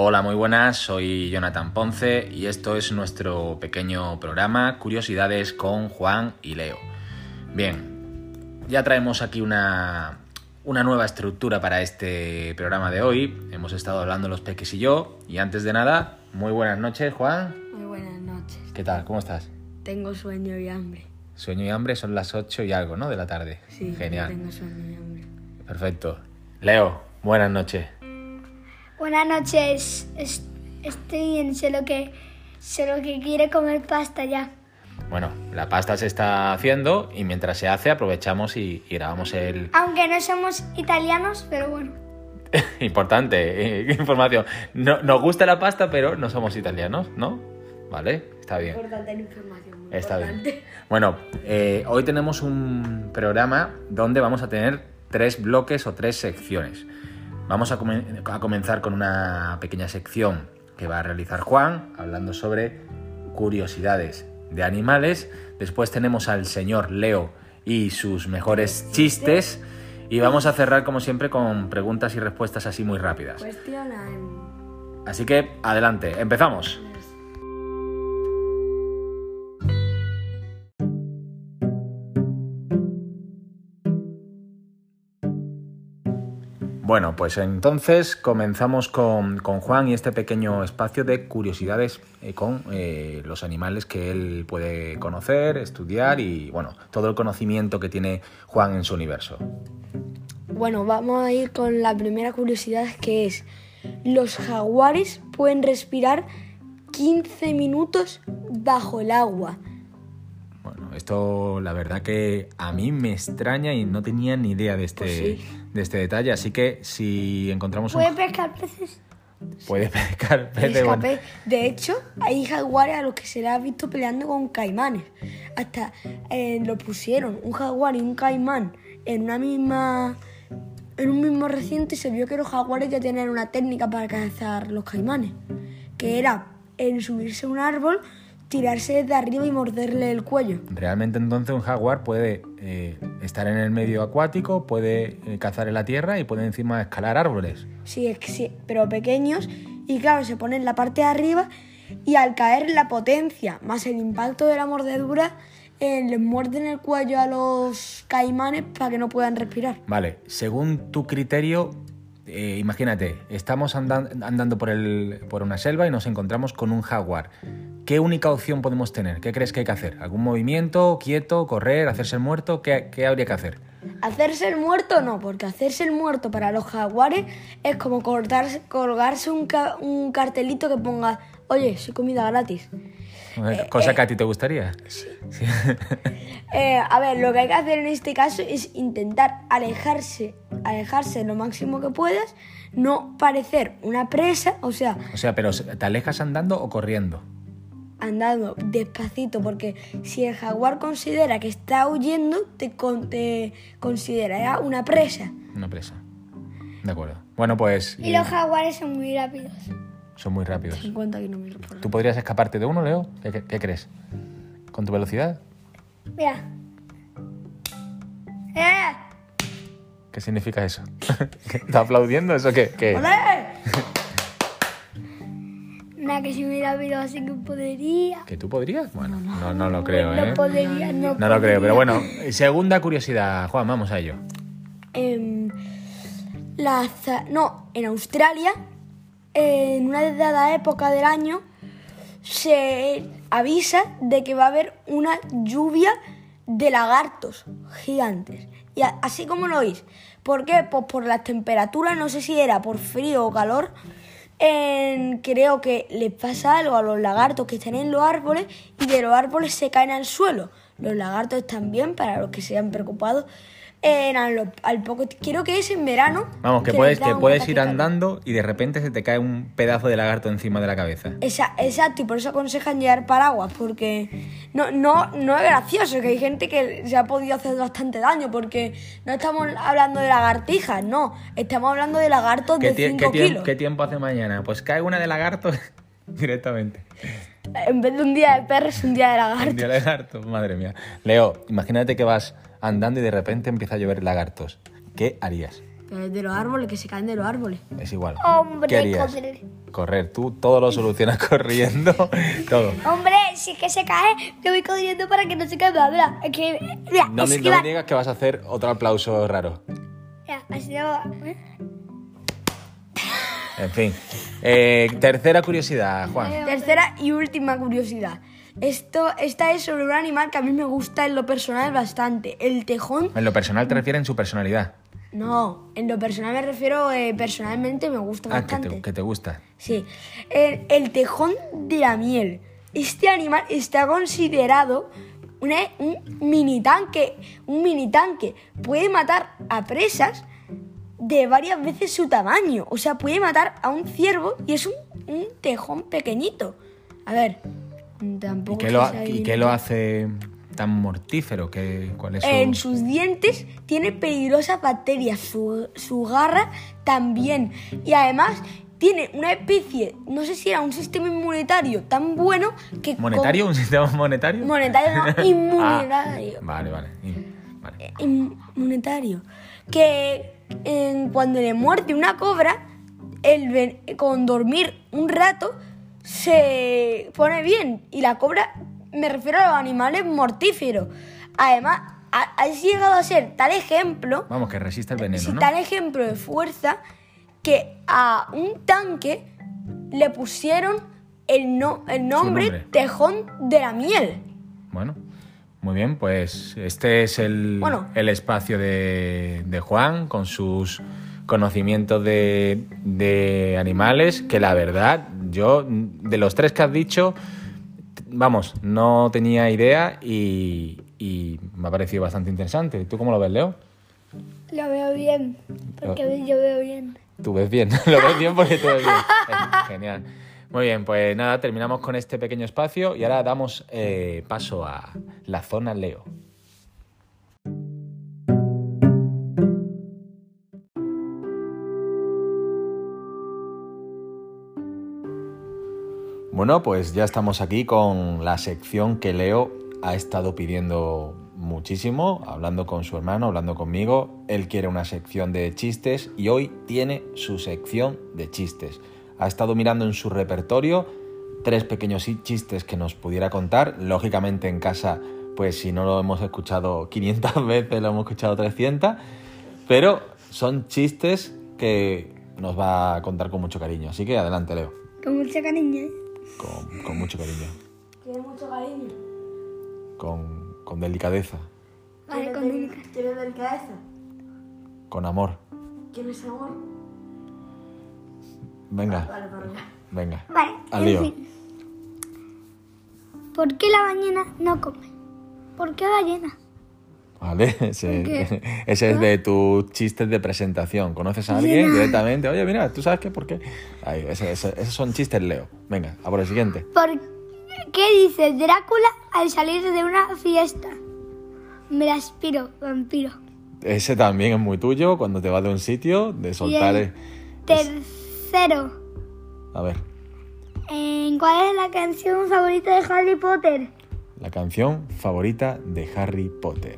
Hola, muy buenas, soy Jonathan Ponce y esto es nuestro pequeño programa Curiosidades con Juan y Leo. Bien, ya traemos aquí una, una nueva estructura para este programa de hoy. Hemos estado hablando los peques y yo y antes de nada, muy buenas noches, Juan. Muy buenas noches. ¿Qué tal? ¿Cómo estás? Tengo sueño y hambre. Sueño y hambre son las 8 y algo, ¿no? De la tarde. Sí, Genial. Tengo sueño y hambre. Perfecto. Leo, buenas noches. Buenas noches, es- estoy bien, solo que, solo que quiere comer pasta ya. Bueno, la pasta se está haciendo y mientras se hace aprovechamos y, y grabamos el... Aunque no somos italianos, pero bueno. Importante eh, información. No, nos gusta la pasta, pero no somos italianos, ¿no? Vale, está bien. Importante la información. Muy Está importante. bien. Bueno, eh, hoy tenemos un programa donde vamos a tener tres bloques o tres secciones. Vamos a, comen- a comenzar con una pequeña sección que va a realizar Juan, hablando sobre curiosidades de animales. Después tenemos al señor Leo y sus mejores chistes. Y vamos a cerrar, como siempre, con preguntas y respuestas así muy rápidas. Así que, adelante, empezamos. Bueno, pues entonces comenzamos con, con Juan y este pequeño espacio de curiosidades eh, con eh, los animales que él puede conocer, estudiar y, bueno, todo el conocimiento que tiene Juan en su universo. Bueno, vamos a ir con la primera curiosidad que es, los jaguares pueden respirar 15 minutos bajo el agua. Bueno, esto la verdad que a mí me extraña y no tenía ni idea de este, Pues sí. De este detalle. Así que si encontramos un... ¿Puede pescar peces? Puede pescar peces, bueno. De hecho, hay jaguares a los que se les ha visto peleando con caimanes. Hasta eh, lo pusieron, un jaguar y un caimán, en una misma. En un mismo recinto y se vio que los jaguares ya tenían una técnica para cazar los caimanes. Que era en subirse a un árbol, tirarse de arriba y morderle el cuello. Realmente entonces un jaguar puede eh, estar en el medio acuático, puede eh, cazar en la tierra y puede encima escalar árboles. Sí, es que sí, pero pequeños. Y claro, se ponen en la parte de arriba y al caer la potencia más el impacto de la mordedura, eh, les muerden el cuello a los caimanes para que no puedan respirar. Vale, según tu criterio, eh, imagínate, estamos andan- andando por, el, por una selva y nos encontramos con un jaguar. ¿Qué única opción podemos tener? ¿Qué crees que hay que hacer? ¿Algún movimiento? ¿Quieto? ¿Correr? ¿Hacerse el muerto? ¿Qué, qué habría que hacer? Hacerse el muerto no, porque hacerse el muerto para los jaguares es como cortarse, colgarse un, ca- un cartelito que ponga, oye, soy comida gratis. Cosa que a ti te gustaría. Eh, a ver, lo que hay que hacer en este caso es intentar alejarse, alejarse lo máximo que puedas, no parecer una presa, o sea, O sea, pero ¿te alejas andando o corriendo? andando despacito, porque si el jaguar considera que está huyendo, te, con- te considerará una presa. Una presa. De acuerdo. Bueno, pues Y los jaguares son muy rápidos. son muy rápidos. 50 kilómetros por hora. ¿Tú podrías escaparte de uno, Leo? ¿Qué, qué- qué crees? ¿Con tu velocidad? Mira. ¡Eh! ¿Qué significa eso? ¿Qué- ¿Está aplaudiendo eso qué? qué? Nada, que soy muy rápido, así que podría. ¿Que tú podrías? Bueno, no, no lo creo, ¿eh? No podría, no, No lo creo, pero bueno, segunda curiosidad, Juan, vamos a ello. Em, la za- no, en Australia, en una dada época del año, se avisa de que va a haber una lluvia de lagartos gigantes. Y así como lo oís. ¿Por qué? Pues por las temperaturas, no sé si era por frío o calor. creo que les pasa algo a los lagartos que están en los árboles y de los árboles se caen al suelo. Los lagartos también, para los que se han preocupado, en a lo- al poco, creo que es en verano. Vamos, que puedes, que puedes ir andando y de repente se te cae un pedazo de lagarto encima de la cabeza. Esa- exacto, y por eso aconsejan llevar paraguas, porque no, no, no es gracioso, que hay gente que se ha podido hacer bastante daño, porque no estamos hablando de lagartijas, no, estamos hablando de lagartos ¿Qué, de tie- 5 qué tiemp- kilos. qué tiempo hace mañana? Pues cae una de lagarto directamente. En vez de un día de perro, es un día de lagarto. Un día lagarto, madre mía. Leo, imagínate que vas andando y de repente empieza a llover lagartos. ¿Qué harías? De los árboles, que se caen de los árboles. Es igual. Hombre, ¿Qué harías? correr. Correr. Tú todo lo solucionas corriendo. todo. Hombre, si es que se cae, me voy corriendo para que no se caiga. Mira, es que. Mira, No, me- no esquiva. me digas que vas a hacer otro aplauso raro. Mira, así no. ¿eh? En fin. Eh, tercera curiosidad, Juan. Tercera y última curiosidad. Esto, esta es sobre un animal que a mí me gusta en lo personal bastante. El tejón. En lo personal te refieres en su personalidad. No, en lo personal me refiero, eh, personalmente me gusta Ah, que bastante. te, que te gusta. Sí, el, el tejón de la miel. Este animal está considerado una- un mini tanque. Un mini tanque. Puede matar a presas de varias veces su tamaño. O sea, puede matar a un ciervo y es un, un tejón pequeñito. A ver, ¿Y tampoco. qué es lo, que ha- sea y qué lo hace tan mortífero? ¿Qué, ¿Cuál es su...? En sus dientes tiene peligrosas bacterias, su, su garra también. Y además tiene una especie, no sé si era un sistema inmunitario tan bueno que... con- ¿Monetario? ¿Un sistema monetario? Monetario, no, Ah, inmunitario. vale, vale. vale. Inmunitario. Que en- cuando le muerde una cobra, el ven- con dormir un rato se pone bien. Y la cobra, me refiero a los animales mortíferos. Además, ha, ha llegado a ser tal ejemplo, Vamos, que resiste el veneno, sí, ¿no? tal ejemplo de fuerza, que a un tanque le pusieron el, no- el nombre, nombre. Tejón de la Miel. Bueno, muy bien, pues este es el, Bueno. el espacio de, de Juan con sus conocimientos de, de animales, que la verdad, yo de los tres que has dicho, vamos, no tenía idea y, y me ha parecido bastante interesante. ¿Tú cómo lo ves, Leo? Lo veo bien. Porque yo veo bien. Tú ves bien, lo ves bien porque tú ves bien. Genial. Muy bien, pues nada, terminamos con este pequeño espacio y ahora damos eh, paso a la zona Leo. Bueno, pues ya estamos aquí con la sección que Leo ha estado pidiendo muchísimo, hablando con su hermano, hablando conmigo. Él quiere una sección de chistes y hoy tiene su sección de chistes. Ha estado mirando en su repertorio tres pequeños chi- chistes que nos pudiera contar. Lógicamente en casa, pues si no lo hemos escuchado 500 veces, lo hemos escuchado 300. Pero son chistes que nos va a contar con mucho cariño. Así que adelante, Leo. Con mucha cariño. ¿eh? Con, con mucho cariño. Tiene mucho cariño. Con, con delicadeza. Vale, con delicadeza. ¿Quieres delicadeza? Con amor. ¿Quieres amor? Venga, Vale, venga. Vale, Al en lío. fin. ¿Por qué la ballena no come? ¿Por qué ballena? Vale, ese, ese es de tus chistes de presentación. ¿Conoces a alguien directamente? Oye, mira, ¿tú sabes qué? ¿Por qué? Ahí, ese- ese- esos son chistes Leo. Venga, a por el siguiente. ¿Por qué dice Drácula al salir de una fiesta? Me la aspiro, vampiro. Ese también es muy tuyo cuando te vas de un sitio, de soltar... Y el- el tercero. A ver, ¿En ¿Cuál es la canción favorita de Harry Potter? la canción favorita de Harry Potter.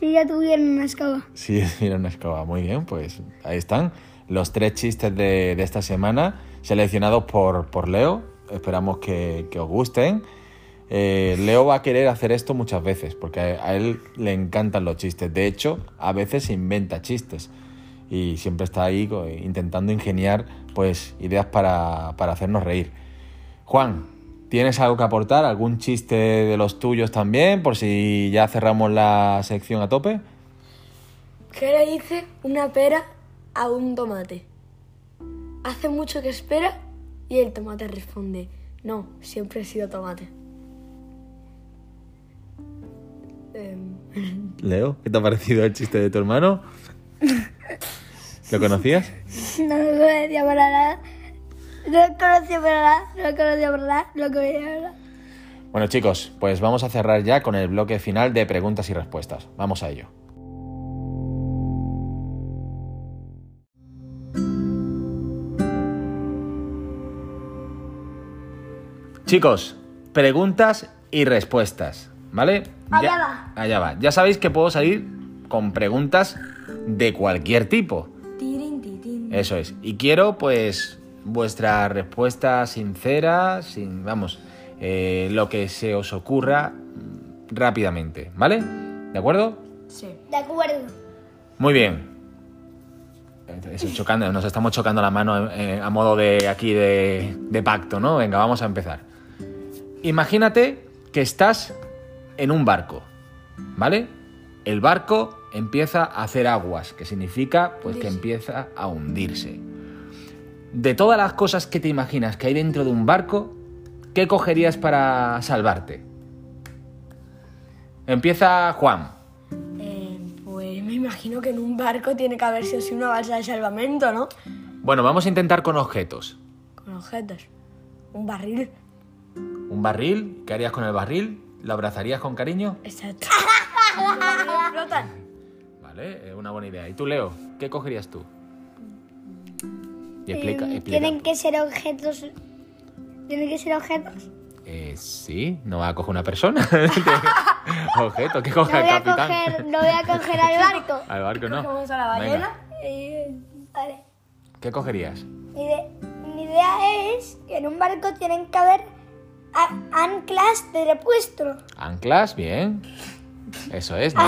Si ya tuvieron una escoba. Sí, mira una escoba. Muy bien, pues ahí están los tres chistes de, de esta semana seleccionados por, por Leo. Esperamos que, que os gusten. Eh, Leo va a querer hacer esto muchas veces porque a, a él le encantan los chistes. De hecho, a veces inventa chistes y siempre está ahí intentando ingeniar pues ideas para, para hacernos reír. Juan, ¿tienes algo que aportar? ¿Algún chiste de los tuyos también? Por si ya cerramos la sección a tope. ¿Qué le dice una pera a un tomate? Hace mucho que espera y el tomate responde, no, siempre he sido tomate. Leo, ¿qué te ha parecido el chiste de tu hermano? ¿Lo conocías? No lo conocía para nada. No lo conocía para nada. No lo conocía para nada. No lo conocía para nada. Bueno chicos, pues vamos a cerrar ya con el bloque final de preguntas y respuestas. Vamos a ello. Chicos, preguntas y respuestas, ¿vale? Allá Ya- va. Allá va. Ya sabéis que puedo salir con preguntas de cualquier tipo. Eso es. Y quiero, pues, vuestra respuesta sincera, sin, vamos, eh, lo que se os ocurra rápidamente, ¿vale? ¿De acuerdo? Sí. De acuerdo. Muy bien. Eso, chocando, nos estamos chocando la mano eh, a modo de aquí de, de pacto, ¿no? Venga, vamos a empezar. Imagínate que estás en un barco, ¿vale? El barco empieza a hacer aguas, que significa pues que empieza a hundirse. De todas las cosas que te imaginas que hay dentro de un barco, ¿qué cogerías para salvarte? Empieza Juan. Eh, pues me imagino que en un barco tiene que haber sido una balsa de salvamento, ¿no? Bueno, vamos a intentar con objetos. Con objetos. Un barril. Un barril, ¿qué harías con el barril? ¿Lo abrazarías con cariño? Exacto. Vale, es una buena idea. ¿Y tú, Leo? ¿Qué cogerías tú? Y Eh, explica, explica. Tienen que ser objetos. Tienen que ser objetos. Eh, sí, no va a coger una persona. Objeto, ¿qué No coge voy el a capitán? coger, no voy a coger al barco. Al barco no. Cogemos a la ballena. Eh, vale. ¿Qué cogerías? Mi idea es que en un barco tienen que haber a- anclas de repuesto. Anclas, bien. Eso es, ¿no?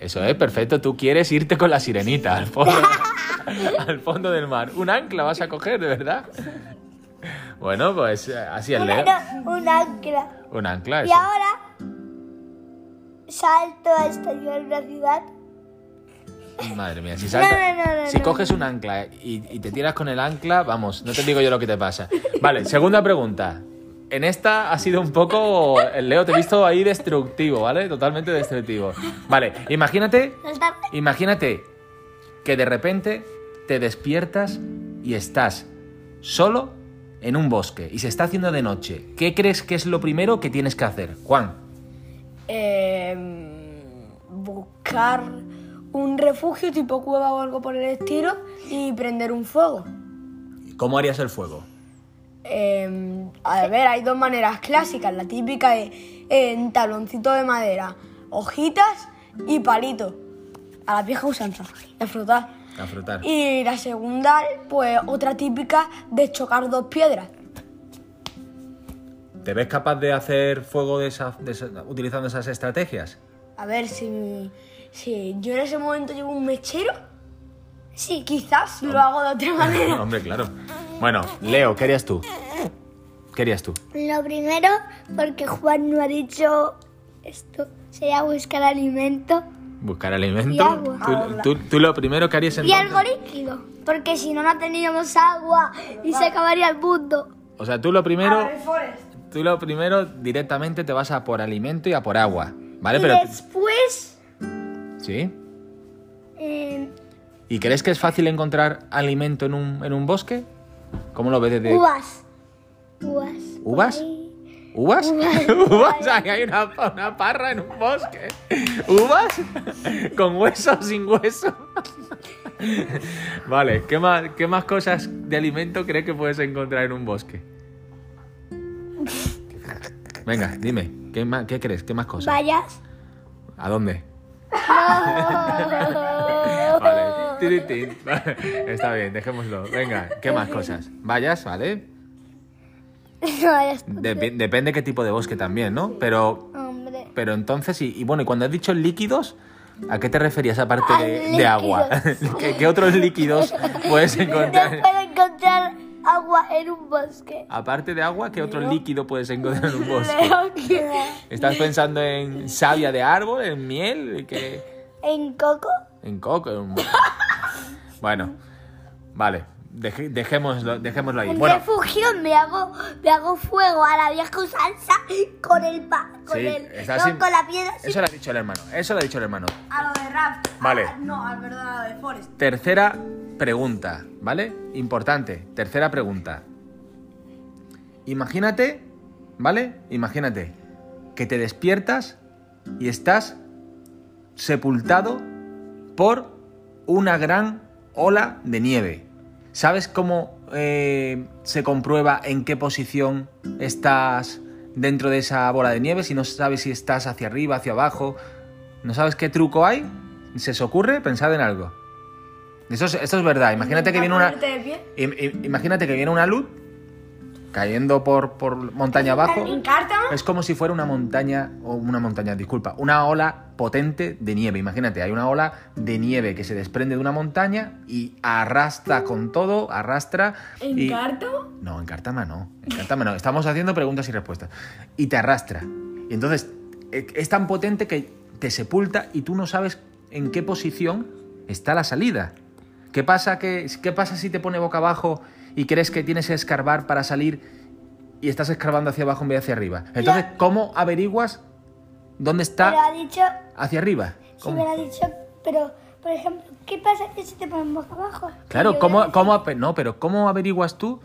Eso es, perfecto. Tú quieres irte con la sirenita al fondo, al fondo del mar. Un ancla vas a coger, ¿de verdad? Bueno, pues eh, así es, Leo. No, un ancla. Un ancla, Y ahora salto hasta llegar a una ciudad. Madre mía, si, salta- No, no, si coges un ancla y, y te tiras con el ancla, vamos, no te digo yo lo que te pasa. Vale, segunda pregunta. En esta ha sido un poco. El Leo te he visto ahí destructivo, ¿vale? Totalmente destructivo. Vale, imagínate. Imagínate que de repente te despiertas y estás solo en un bosque y se está haciendo de noche. ¿Qué crees que es lo primero que tienes que hacer? Juan. Eh, buscar un refugio tipo cueva o algo por el estilo y prender un fuego. ¿Cómo harías el fuego? Eh, a ver, hay dos maneras clásicas. La típica es en taloncito de madera, hojitas y palito. A la vieja usanza, de frotar. A frotar. Y la segunda, pues otra típica de chocar dos piedras. ¿Te ves capaz de hacer fuego de esa- de esa- utilizando esas estrategias? A ver, si, si yo en ese momento llevo un mechero, Sí. quizás lo hago de otra manera. Hombre, claro. Bueno, Leo, ¿qué harías tú? ¿Qué harías tú? Lo primero, porque Juan no ha dicho esto, sería buscar alimento ¿Buscar alimento? Y agua. ¿Tú, tú- tú lo primero que harías y entonces? algo líquido. Porque si no, no teníamos agua y se acabaría el mundo. O sea, tú lo primero... Tú lo primero directamente te vas a por alimento y a por agua, ¿vale? y Pero... después, ¿Sí? ¿Y crees que es fácil encontrar alimento en un, en un bosque? ¿Cómo lo ves desde...? uvas. Uvas. ¿Uvas? ¿Uvas? ¿Uvas? Hay una, una parra en un bosque. ¿Uvas? ¿Con hueso o sin hueso? Vale, ¿qué más, ¿qué más cosas de alimento crees que puedes encontrar en un bosque? Venga, dime, ¿qué, más, qué crees? ¿Qué más cosas? Vallas. ¿A dónde? Vale. Está bien, dejémoslo. Venga, ¿qué más cosas? Vallas, ¿vale? Depe- depende qué tipo de bosque también, ¿no? Pero Hombre. Pero entonces, y, y bueno, y cuando has dicho líquidos, ¿a qué te referías aparte de, agua? ¿Qué, qué otros líquidos puedes No encontrar? puedo encontrar agua en un bosque. Aparte de agua, ¿qué otro líquido puedes encontrar en un bosque? Que- ¿Estás pensando en savia de árbol, en miel, ¿qué? En coco. En coco? en- Bueno, vale, deje- dejémoslo, dejémoslo ahí. En Bueno, refugio me hago, me hago fuego a la vieja usanza con el pa, con sí, el, estás no, sin- con la piedra. Eso lo ha dicho el hermano, eso lo ha dicho el hermano. A lo de Rap. Vale. Ah, no, al perdón, a lo de Forrest. Tercera pregunta, ¿vale? Importante, tercera pregunta. Imagínate, ¿vale? Imagínate que te despiertas y estás sepultado por una gran ola de nieve. ¿Sabes cómo eh, se comprueba en qué posición estás dentro de esa bola de nieve? Si no sabes si estás hacia arriba, hacia abajo, ¿no sabes qué truco hay? ¿Se os ocurre? Pensad en algo. Eso es, esto es verdad. Imagínate que viene una. Imagínate que viene una luz cayendo por, por montaña abajo. Es como si fuera una montaña, o una montaña, disculpa, una ola potente de nieve. Imagínate, hay una ola de nieve que se desprende de una montaña y arrastra con todo, arrastra. ¿En y... Cártama? No, en Cártama no. En Cártama no. Estamos haciendo preguntas y respuestas. Y te arrastra. Y entonces eh, es tan potente que te sepulta y tú no sabes en qué posición está la salida. ¿Qué pasa, que, ¿Qué pasa si te pone boca abajo y crees que tienes que escarbar para salir y estás escarbando hacia abajo en vez de hacia arriba? Entonces, ¿cómo averiguas dónde Pero ha está dicho, hacia arriba? sí, ¿Cómo? pero ha dicho, pero, por ejemplo, ¿qué pasa que si te ponen boca abajo? Claro, ¿cómo, cómo, no, pero ¿cómo averiguas tú?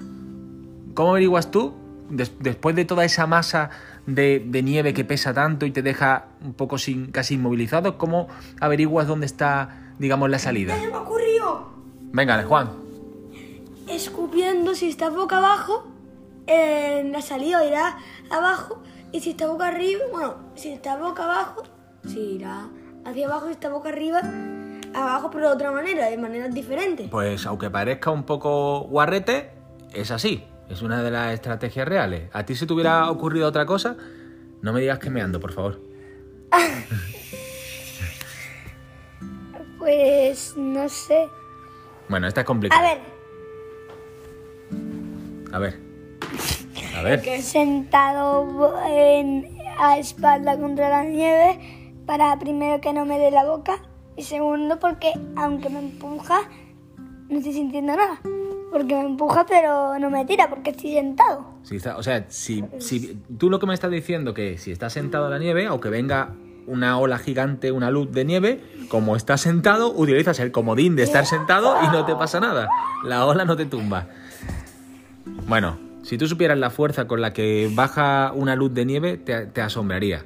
¿Cómo averiguas tú, des- después de toda esa masa de, de nieve que pesa tanto y te deja un poco sin, casi inmovilizado, cómo averiguas dónde está, digamos, la salida? ¿Qué me ocurrió? Venga, Juan. Escupiendo, si está boca abajo, en la salida irá abajo. Y si está boca arriba, bueno, si está boca abajo, sí irá hacia abajo. Si está boca arriba, abajo, pero de otra manera, de maneras diferentes. Pues aunque parezca un poco guarrete, es así. Es una de las estrategias reales. ¿A ti si te hubiera ocurrido otra cosa? No me digas que me ando, por favor. Pues no sé. Bueno, esta es A complicada. ver, A ver. A ver. sentado en, a espalda contra la nieve para primero que no me dé la boca y segundo porque aunque me empuja no estoy sintiendo nada. Porque me empuja pero no me tira porque estoy sentado. Si está- o sea, si, si tú lo que me estás diciendo que si estás sentado en la nieve, aunque venga una ola gigante, una luz de nieve, como estás sentado, utilizas el comodín de estar sentado y no te pasa nada. La ola no te tumba. Bueno, si tú supieras la fuerza con la que baja una luz de nieve, te, te asombraría.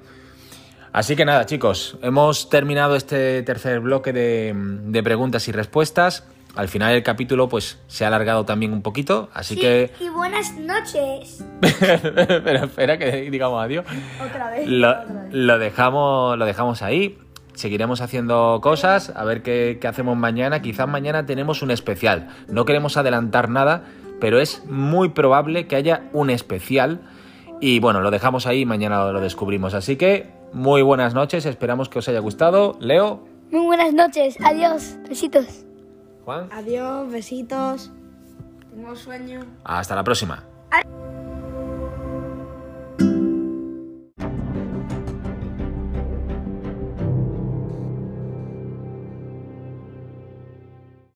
Así que nada, chicos, hemos terminado este tercer bloque de, de preguntas y respuestas. Al final el capítulo pues se ha alargado también un poquito, así Sí, que Y buenas noches. pero espera que digamos adiós. Otra vez. Lo, otra vez. lo dejamos, lo dejamos ahí. Seguiremos haciendo cosas, a ver qué, qué hacemos mañana. Quizás mañana tenemos un especial. No queremos adelantar nada, pero es muy probable que haya un especial. Y bueno, lo dejamos ahí y mañana lo descubrimos. Así que muy buenas noches, esperamos que os haya gustado. Leo, Muy buenas noches. Adiós. Besitos. Juan, Adiós, besitos. Tengo sueño. hasta la próxima.